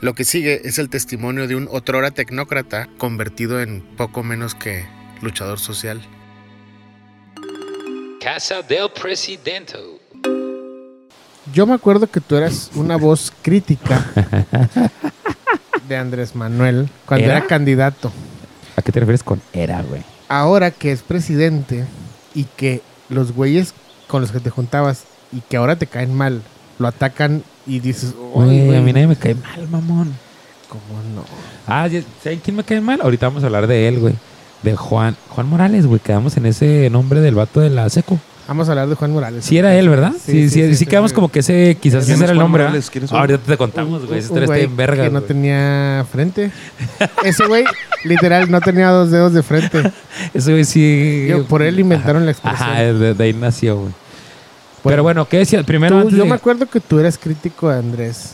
Lo que sigue es el testimonio de un otrora tecnócrata convertido en poco menos que luchador social. Casa del Presidente. Yo me acuerdo que tú eras una voz crítica de Andrés Manuel cuando ¿Era? era candidato. ¿A qué te refieres con era, güey? Ahora que es presidente y que los güeyes con los que te juntabas y que ahora te caen mal, lo atacan y dices, "Ay, Güey, a mí nadie me cae mal, mamón. ¿cómo no? Ah, ¿saben quién me cae mal? Ahorita vamos a hablar de él, güey. De Juan. Juan Morales, güey. Quedamos en ese nombre del vato de la seco. Vamos a hablar de Juan Morales. Sí era él, ¿verdad? Sí, sí, sí, quedamos como que ese, quizás ¿Quién ese es era el nombre. ¿verdad? Morales? ¿Quién es Juan? Ahorita te contamos, güey. Ese Un está en verga, que no güey. tenía frente. Ese güey, literal, no tenía dos dedos de frente. Ese güey sí. Yo- por él inventaron la expresión. Ajá, de, de ahí nació, güey. Pero bueno, ¿qué decías? Primero Tú- antes yo de- me acuerdo que tú eras crítico de Andrés.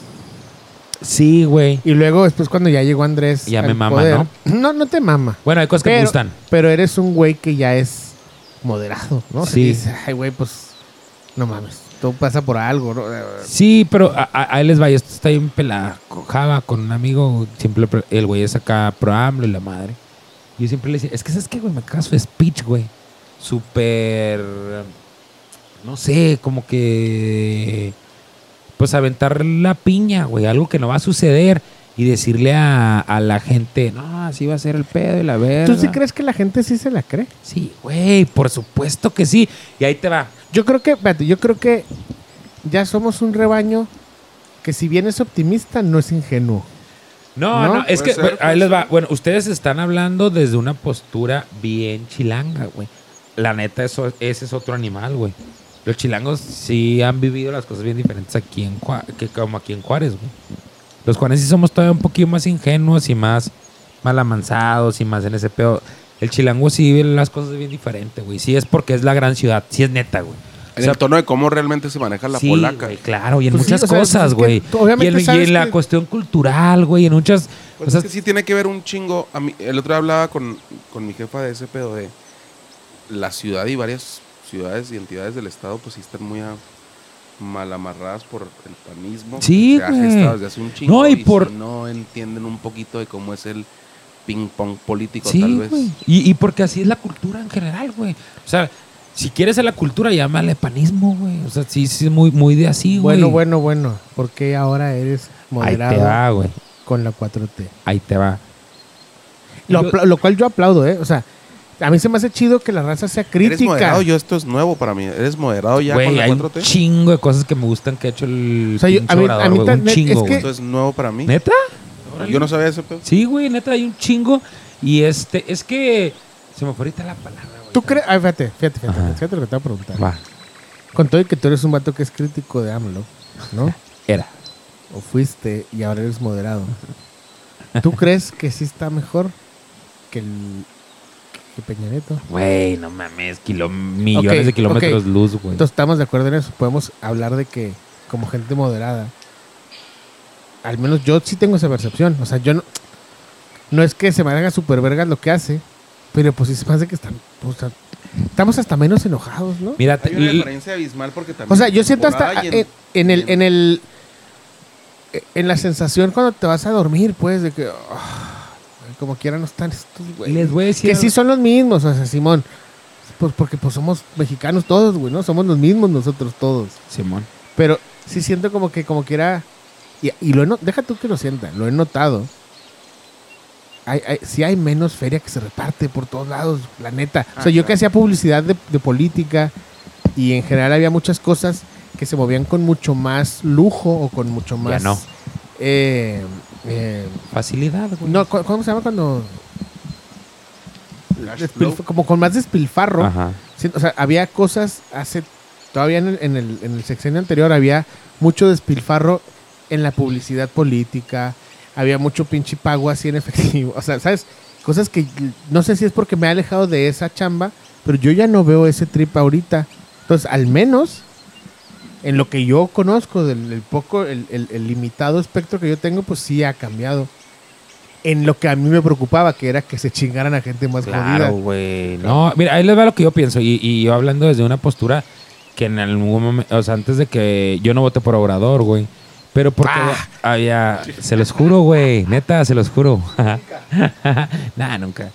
Sí, güey. Y luego, después, cuando ya llegó Andrés. Ya me mama, poder- No, no te mama. Bueno, hay cosas que me gustan. Pero eres un güey que ya es moderado, ¿no? Sí. que dices, ay, güey, pues, no mames. Todo pasa por algo, ¿no? Sí, pero a, a- ahí les va. Esto está bien pelada. Cojaba con un amigo. Siempre pre- el güey es acá pro AMLO y la madre. Yo siempre le decía, es que ¿sabes qué, güey? Me caga su speech, güey. Súper. No sé, como que. Pues aventar la piña, güey. Algo que no va a suceder. Y decirle a, a la gente, no, así va a ser el pedo y la verga. ¿Tú sí crees que la gente sí se la cree? Sí, güey, por supuesto que sí. Y ahí te va. Yo creo que, espérate, yo creo que ya somos un rebaño que si bien es optimista, no es ingenuo. No, ¿No? no, es que ser, ahí les va. Bueno, ustedes están hablando desde una postura bien chilanga, güey. La neta, eso, ese es otro animal, güey. Los chilangos sí han vivido las cosas bien diferentes aquí en Jua- que como aquí en Juárez, güey. Los juarenses sí somos todavía un poquito más ingenuos y más mal amansados y más en ese pedo. El chilango sí ve las cosas bien diferente, güey. Sí es porque es la gran ciudad, sí es neta, güey. O En sea, el tono de cómo realmente se maneja la sí, polaca. güey, claro, y en Pues muchas cosas, es que güey. y en, y en la que- cuestión cultural, güey, en muchas... Pues o sea, es que sí tiene que ver un chingo. A mí, el otro día hablaba con, con mi jefa de ese pedo de la ciudad y varias ciudades y entidades del estado, pues sí están muy a- mal amarradas por el panismo. que Sí, se ha gestado desde hace un chingo. No, y y por- si no entienden un poquito de cómo es el ping pong político, Sí, tal vez. güey. Y, y porque así es la cultura en general, güey. O sea, si quieres a la cultura, llámale panismo, güey. O sea, sí, sí, muy, muy de así, güey. Bueno, bueno, bueno. ¿Por qué ahora eres Ahí te moderado va, güey. con la 4T? Ahí te va. Lo, Yo- lo cual yo aplaudo, ¿eh? O sea, a mí se me hace chido que la raza sea Eres crítica. moderado, yo esto es nuevo para mí. Eres moderado ya Güey, con la hay un 4T. chingo de cosas que me gustan que ha hecho el O sea, yo- a mí- a mí güey. Un es chingo, que- güey. Esto es nuevo para mí. ¿Neta? Yo no sabía ese pedo. Sí, güey, neta, hay un chingo. Y este, es que... Se me fue ahorita la palabra, güey. ¿Tú crees? Ay, fíjate, fíjate, fíjate, Ajá. fíjate lo que te voy a preguntar. Va, Con todo y que tú eres un vato que es crítico de AMLO, ¿no? era. o fuiste y ahora eres moderado. ¿Tú crees que sí está mejor que el que Peña Nieto? Güey, no mames, kilo- millones de kilómetros ok. luz, güey. Entonces estamos de acuerdo en eso. Podemos hablar de que como gente moderada, al menos yo sí tengo esa percepción. O sea, yo no, no es que se me haga super vergas lo que hace, pero pues sí se me hace que están, o sea, estamos hasta menos enojados, ¿no? Mira, te- Hay una diferencia abismal porque también. O sea, yo siento hasta y en el, en el en la sensación cuando te vas a dormir, pues, de que ah, como quiera no están estos güeyes. les voy a decir... Que sí son los mismos, o sea, Simón. Pues porque pues somos mexicanos todos, güey, ¿no? Somos los mismos nosotros todos. Simón. Pero sí siento como que como quiera y, y lo he no- deja tú que lo sienta, lo he notado. Hay, hay, sí hay menos feria que se reparte por todos lados, la neta. o Ah, sea, yo que hacía publicidad de, de política y en general había muchas cosas que se movían con mucho más lujo o con mucho Ya más... no. Eh, eh, Facilidad, güey. no, ¿cu- ¿cómo se llama cuando...? Cash Despilf- flow. como con más despilfarro. Ajá. Sí, o sea, había cosas hace. Todavía en el, en, el, en el sexenio anterior había mucho despilfarro en la publicidad política. Había mucho pinche pago así en efectivo. O sea, ¿sabes? Cosas que no sé si es porque me he alejado de esa chamba, pero yo ya no veo ese trip ahorita. Entonces, al menos en lo que yo conozco, del, del poco, el, el- el limitado espectro que yo tengo, pues sí ha cambiado. En lo que a mí me preocupaba, que era que se chingaran a gente más Claro, jodida. güey. No, mira, ahí les va lo que yo pienso. Y, y yo hablando desde una postura que en algún momento, o sea, antes de que yo no vote por Obrador, güey. Pero porque, Ah, había, se los juro, güey, neta, se los juro. Nada, nunca.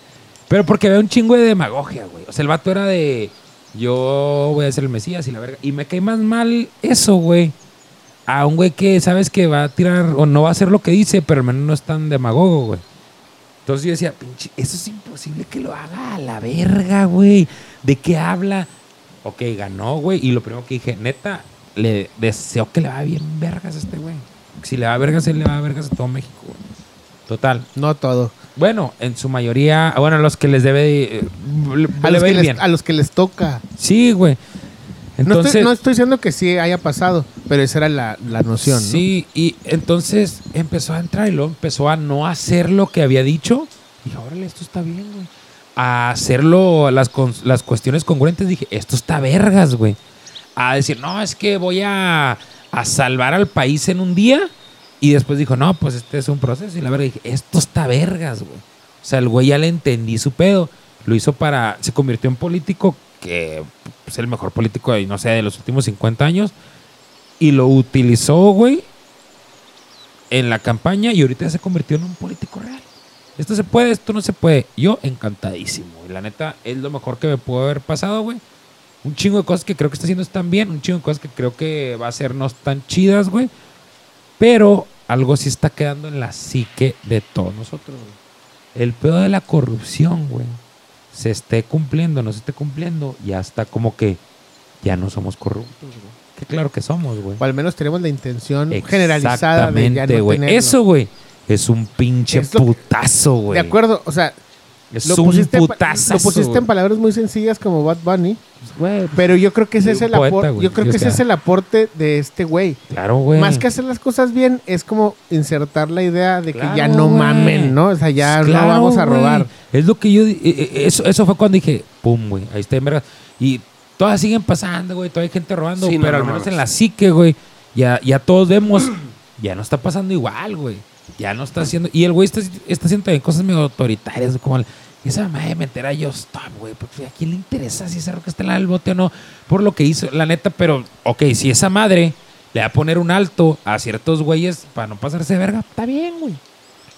Pero porque había un chingo de demagogia, güey. O sea, el vato era de, yo voy a ser el Mesías y la verga. Y me cae más mal eso, güey. A un güey que sabes que va a tirar o no va a hacer lo que dice, pero al menos no es tan demagogo, güey. Entonces yo decía, pinche, eso es imposible que lo haga a la verga, güey. ¿De qué habla? Ok, ganó, güey. Y lo primero que dije, neta, le deseo que le vaya bien vergas a este güey. Si le va vergas, él le va vergas a todo México, güey. Total. No todo. Bueno, en su mayoría, bueno, a los que les debe, eh, A los, que les, bien. a los que les toca. Sí, güey. no, Entonces, estoy, no estoy diciendo que sí haya pasado, pero esa era la, la noción. ¿no? Sí, y entonces empezó a entrar y luego empezó a no hacer lo que había dicho. Dije, órale, esto está bien, güey. A hacerlo, las, las cuestiones congruentes, dije, esto está vergas, güey. A decir, no, es que voy a, a salvar al país en un día. Y después dijo, no, pues este es un proceso. Y la verdad dije, esto está vergas, güey. O sea, el güey ya le entendí su pedo. Lo hizo para. Se convirtió en político que es el mejor político, de, no sé, de los últimos 50 años. Y lo utilizó, güey, en la campaña y ahorita se convirtió en un político real. Esto se puede, esto no se puede. Yo encantadísimo. Y la neta, es lo mejor que me pudo haber pasado, güey. Un chingo de cosas que creo que está haciendo están bien. Un chingo de cosas que creo que va a ser no tan chidas, güey. Pero algo sí está quedando en la psique de todos nosotros, güey. El pedo de la corrupción, güey. Se esté cumpliendo, no se esté cumpliendo. Ya está como que ya no somos corruptos, güey. Que claro que somos, güey. O al menos tenemos la intención generalizada de ya Exactamente, no güey. tenerlo. Eso, güey, es un pinche Es putazo, güey. De acuerdo, o sea, Es lo un pusiste, putazo. lo pusiste en palabras muy sencillas como Bad Bunny, Güey, pero yo creo que ese es el aporte, yo creo que ese es el aporte de este güey. claro, güey. Más que hacer las cosas bien, es como insertar la idea de que ya no güey. mamen, ¿no? O sea, ya Claro, no vamos a robar. Es lo que yo. eh, eh, Eso, eso fue cuando dije, pum, güey. Ahí está, en verdad. Y todas siguen pasando, güey. Todavía hay gente robando. Sí, pero no al menos en la psique, güey. Ya, ya todos vemos. Ya no está pasando igual, güey. Ya no está haciendo. Y el güey está, está haciendo también cosas medio autoritarias. Como el- esa mamá de meter a Yo Stop, güey. Porque ¿A quién le interesa si ese roca está en el bote o no? Por lo que hizo, la neta. Pero, ok, si esa madre le va a poner un alto a ciertos güeyes para no pasarse de verga, está bien, güey.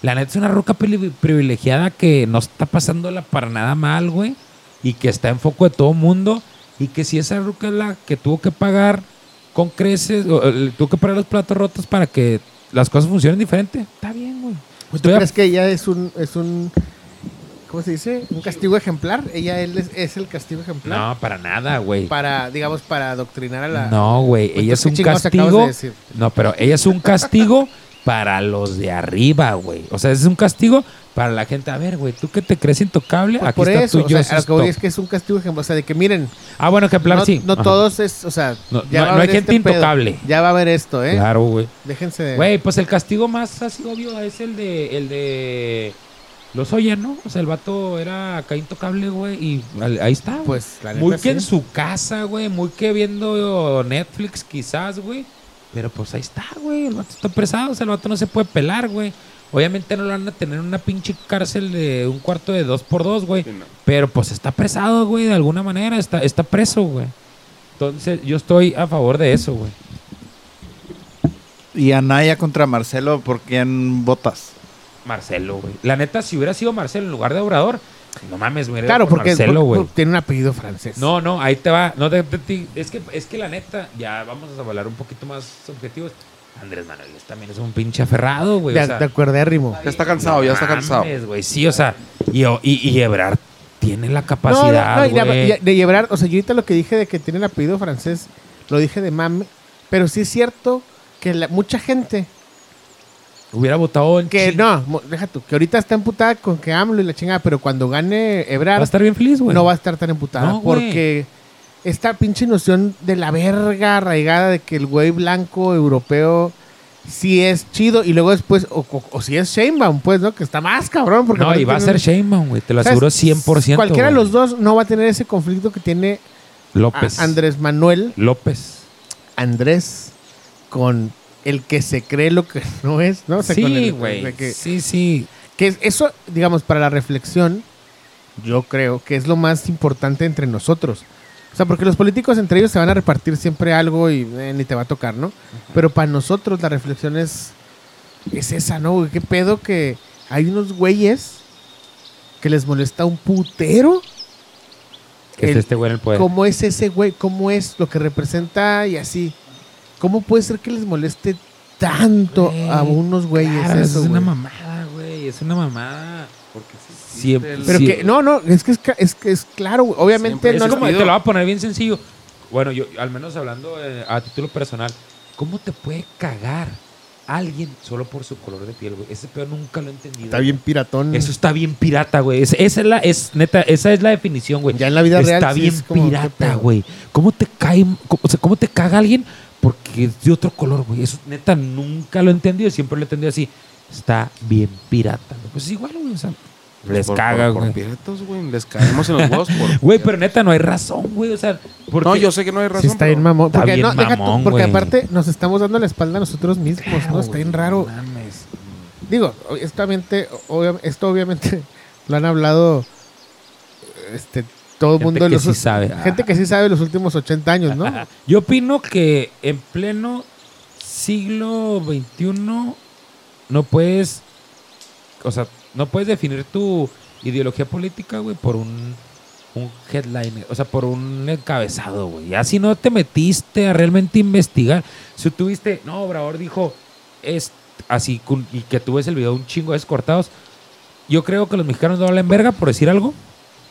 La neta es una roca pri- privilegiada que no está pasándola para nada mal, güey. Y que está en foco de todo mundo. Y que si esa ruca es la que tuvo que pagar con creces, o, tuvo que pagar los platos rotos para que las cosas funcionen diferente, está güey. ¿Tú Estoy a- crees que ella es un, es un, ¿cómo se dice? Un castigo ejemplar. Ella él es, es el castigo ejemplar No, para nada, güey. para, digamos, para adoctrinar a la. No, güey. Pues, Ella es ¿qué un de castigo. decir? No, pero ella es un castigo para los de arriba, güey. O sea, es un castigo para la gente. A ver, güey, tú que te crees intocable, Por, aquí por está eso, o sea, yo a lo que voy es que es un castigo ejemplar. O sea, de que miren, Ah, bueno, ejemplar, no, sí. no Ajá. todos es, o sea, No, ya no- va a no hay gente este pedo. intocable. Ya va a haber esto, ¿eh? Claro, güey. Déjense de. Güey, pues el castigo más así obvio es el de el de los Oya, ¿no? O sea, el vato era acá intocable, güey, y ahí está. Pues, la neta, muy que sí. en su casa, güey, muy que viendo Netflix quizás, güey. Pero pues ahí está, güey, el vato está presado, o sea, el vato no se puede pelar, güey. Obviamente no lo van a tener en una pinche cárcel de un cuarto de dos por dos, güey. Sí, no. Pero pues está presado, güey, de alguna manera, está, está preso, güey. Entonces, yo estoy a favor de eso, güey. Y Anaya contra Marcelo, ¿por quién votas? Marcelo, güey. La neta, si hubiera sido Marcelo en lugar de Obrador, no mames, me hubiera Claro, porque, Marcelo, güey. tiene un apellido francés. No, no, ahí te va. No, te- te- te- es, que, es que la neta, ya vamos a hablar un poquito más objetivos. Andrés Manuel también es un pinche aferrado, güey. de, o sea, de acuerdérrimo. Ya está cansado, ya está mames, cansado. güey, sí, o sea, y, y, y Ebrard tiene la No, no, capacidad, no, y de, güey. y de llevar, o sea, yo ahorita lo que dije de que tiene el apellido francés, lo dije de mame, pero sí es cierto que la- mucha gente Hubiera votado en que no, mo- deja tú, que ahorita está emputada con que AMLO y la chingada, pero cuando gane Va a Ebrard estar bien feliz, güey. no va a estar tan emputada No, güey. porque esta pinche noción de la verga arraigada de que el güey blanco europeo sí es chido y luego después o, o- o si es Sheinbaum, pues, ¿no? Que está más cabrón porque No, y va a ser aparentemente- Sheinbaum, güey. Te lo ¿sabes? aseguro 100%. Cualquiera de güey. los dos no va a tener ese conflicto que tiene a- López. Andrés Manuel López. Andrés con el que se cree lo que no es, ¿no? O sea, Sí, güey. Sí, sí. que es- eso, digamos, para la reflexión, yo creo que es lo más importante entre nosotros. O sea, porque los políticos entre ellos se van a repartir siempre algo y eh, ni te va a tocar, ¿no? Pero para nosotros la reflexión es, es esa, ¿no? ¿Qué pedo que hay unos güeyes que les molesta un putero? Que es este güey en el poder. ¿Cómo es ese güey? ¿Cómo es lo que representa y así? ¿Cómo puede ser que les moleste tanto Güey, a unos güeyes Claro, eso, es una güey? mamada, güey. Es una mamada. Porque sí Siempre- Pero Sí. que, no, no, es que es, es, que es claro, güey. obviamente Siempre Es no es como, te lo voy a poner bien sencillo. Bueno, yo, al menos hablando eh, a título personal, ¿cómo te puede cagar alguien solo por su color de piel, güey? Ese peor nunca lo he entendido. está bien piratón. Eso está bien pirata, güey. Es- esa es la, es neta, esa es la definición, güey. Ya en la vida real Está sí bien es como, ¿qué pirata, pedo? güey. ¿Cómo te cae, cómo, o sea, cómo te caga alguien porque es de otro color, güey? Eso neta nunca lo he entendido, siempre lo he entendido así. Está bien pirata. güey. Pues es igual, güey. O sea, les por- caga, por- güey. Por piratas, güey. Les caemos en los huevos por. Güey, pero neta no hay razón, güey. O sea, porque No, yo sé que no hay razón. Sí, está bien mamón. Está Porque, bien no, deja tú, mamón, porque güey. aparte nos estamos dando la espalda a nosotros mismos, Claro, ¿no? Está bien raro. no mames. Digo, esto obviamente, obvia- esto obviamente lo han hablado este, todo el mundo. que los- sí sabe. Gente que sí sabe los últimos 80 años, ¿no? Yo opino que en pleno siglo XXI no puedes, o sea, no puedes definir tu ideología política, güey, por un, un headline, o sea, por un encabezado, güey. Ya si no te metiste a realmente investigar, si tuviste, no, Obrador dijo, es así, y que tú ves el video un chingo de cortados, yo creo que los mexicanos no valen verga por decir algo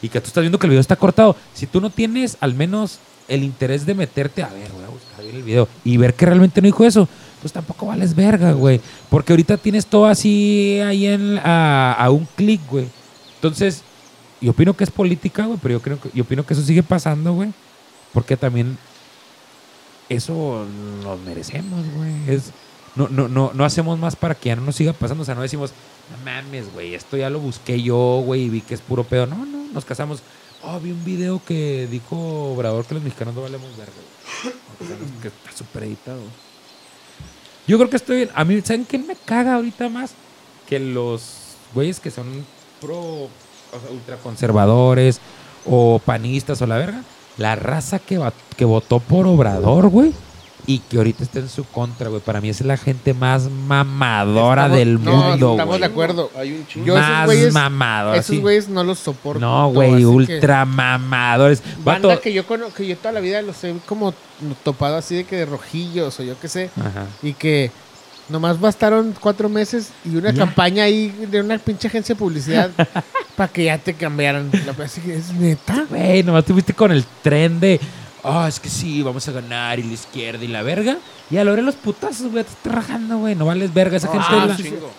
y que tú estás viendo que el video está cortado. Si tú no tienes al menos el interés de meterte a ver, voy a buscar bien el video y ver que realmente no dijo eso, pues tampoco vales verga, güey. Porque ahorita tienes todo así ahí en, a, a un clic, güey. Entonces, yo opino que es política, güey, pero yo creo que, yo opino que eso sigue pasando, güey. Porque también eso nos merecemos, güey. Es, no, no, no, no hacemos más para que ya no nos siga pasando. O sea, no decimos, no mames, güey, esto ya lo busqué yo, güey, y vi que es puro pedo. No, no, nos casamos. Oh, vi un video que dijo Obrador que los mexicanos no valemos verga, que está súper editado. Yo creo que estoy bien. A mí, ¿saben qué me caga ahorita más? Que los güeyes que son pro, o sea, ultraconservadores o panistas o la verga. La raza que, que votó por Obrador, güey. Y que ahorita está en su contra, güey. Para mí es la gente más mamadora Estamos- del no, mundo, estamos güey. de acuerdo. Hay un chingo. Más güeyes- mamadora. Esos sí. güeyes no los soporto. No, güey, que- ultra mamadores. Banda Vato- que yo, cono- que yo toda la vida los he como topado así de que de rojillos o yo qué sé. Ajá. Y que nomás bastaron cuatro meses y una Ya. campaña ahí de una pinche agencia de publicidad para que ya te cambiaran. La así que es neta. Güey, nomás tuviste con el tren de. Ah, es que sí, vamos a ganar y la izquierda y la verga. Y a la hora de los putazos, güey, te estás rajando, güey. No vales verga. Esa gente Ah, la- chingo.